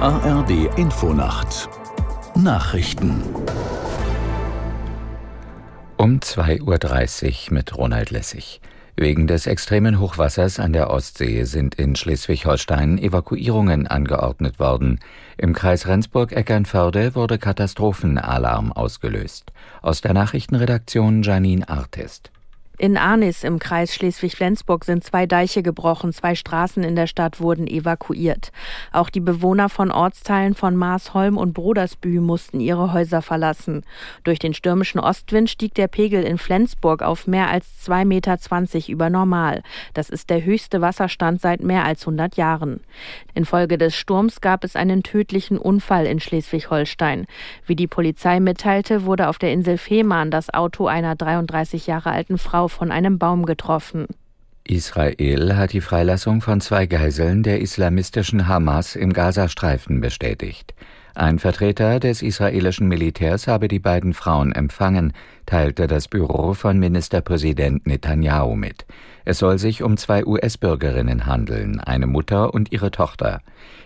ARD Infonacht Nachrichten um 2.30 Uhr mit Ronald Lessig. Wegen des extremen Hochwassers an der Ostsee sind in Schleswig-Holstein Evakuierungen angeordnet worden. Im Kreis Rendsburg-Eckernförde wurde Katastrophenalarm ausgelöst. Aus der Nachrichtenredaktion Janine Artist. In Arnis im Kreis Schleswig-Flensburg sind zwei Deiche gebrochen, zwei Straßen in der Stadt wurden evakuiert. Auch die Bewohner von Ortsteilen von Marsholm und Brodersbü mussten ihre Häuser verlassen. Durch den stürmischen Ostwind stieg der Pegel in Flensburg auf mehr als 2,20 Meter über Normal. Das ist der höchste Wasserstand seit mehr als 100 Jahren. Infolge des Sturms gab es einen tödlichen Unfall in Schleswig-Holstein. Wie die Polizei mitteilte, wurde auf der Insel Fehmarn das Auto einer 33 Jahre alten Frau von einem Baum getroffen. Israel hat die Freilassung von zwei Geiseln der islamistischen Hamas im Gazastreifen bestätigt. Ein Vertreter des israelischen Militärs habe die beiden Frauen empfangen, teilte das Büro von Ministerpräsident Netanyahu mit. Es soll sich um zwei US-Bürgerinnen handeln, eine Mutter und ihre Tochter.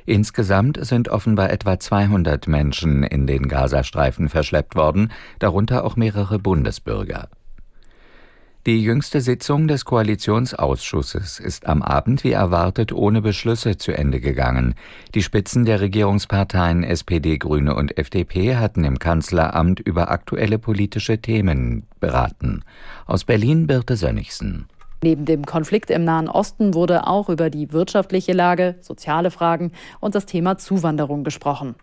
Insgesamt sind offenbar etwa 200 Menschen in den Gazastreifen verschleppt worden, darunter auch mehrere Bundesbürger. Die jüngste Sitzung des Koalitionsausschusses ist am Abend wie erwartet ohne Beschlüsse zu Ende gegangen. Die Spitzen der Regierungsparteien SPD, Grüne und FDP hatten im Kanzleramt über aktuelle politische Themen beraten. Aus Berlin Birte Sönnigsen. Neben dem Konflikt im Nahen Osten wurde auch über die wirtschaftliche Lage, soziale Fragen und das Thema Zuwanderung gesprochen.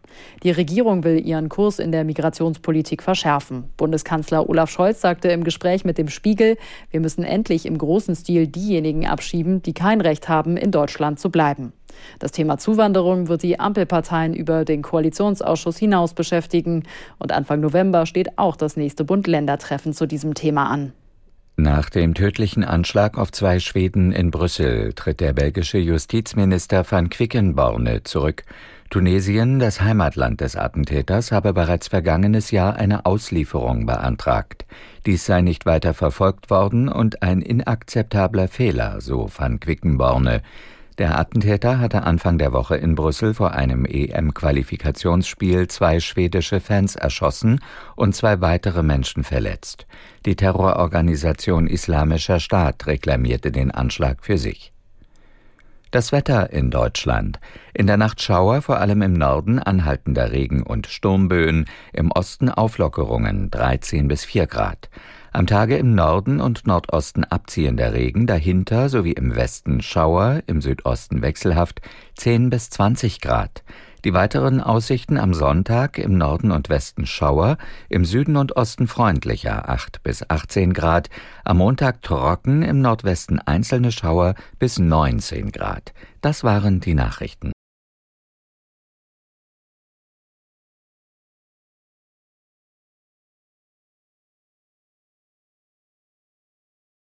Die Regierung will ihren Kurs in der Migrationspolitik verschärfen. Bundeskanzler Olaf Scholz sagte im Gespräch mit dem Spiegel, wir müssen endlich im großen Stil diejenigen abschieben, die kein Recht haben, in Deutschland zu bleiben. Das Thema Zuwanderung wird die Ampelparteien über den Koalitionsausschuss hinaus beschäftigen. Und Anfang November steht auch das nächste Bund-Länder-Treffen zu diesem Thema an. Nach dem tödlichen Anschlag auf zwei Schweden in Brüssel tritt der belgische Justizminister van Quickenborne zurück. Tunesien, das Heimatland des Attentäters, habe bereits vergangenes Jahr eine Auslieferung beantragt. Dies sei nicht weiter verfolgt worden und ein inakzeptabler Fehler, so van Quickenborne. Der Attentäter hatte Anfang der Woche in Brüssel vor einem EM-Qualifikationsspiel zwei schwedische Fans erschossen und zwei weitere Menschen verletzt. Die Terrororganisation Islamischer Staat reklamierte den Anschlag für sich. Das Wetter in Deutschland. In der Nacht Schauer, vor allem im Norden anhaltender Regen und Sturmböen, im Osten Auflockerungen 13 bis 4 Grad. Am Tage im Norden und Nordosten abziehender Regen, dahinter sowie im Westen Schauer, im Südosten wechselhaft 10 bis 20 Grad. Die weiteren Aussichten am Sonntag im Norden und Westen Schauer, im Süden und Osten freundlicher 8 bis 18 Grad, am Montag trocken, im Nordwesten einzelne Schauer bis 19 Grad. Das waren die Nachrichten.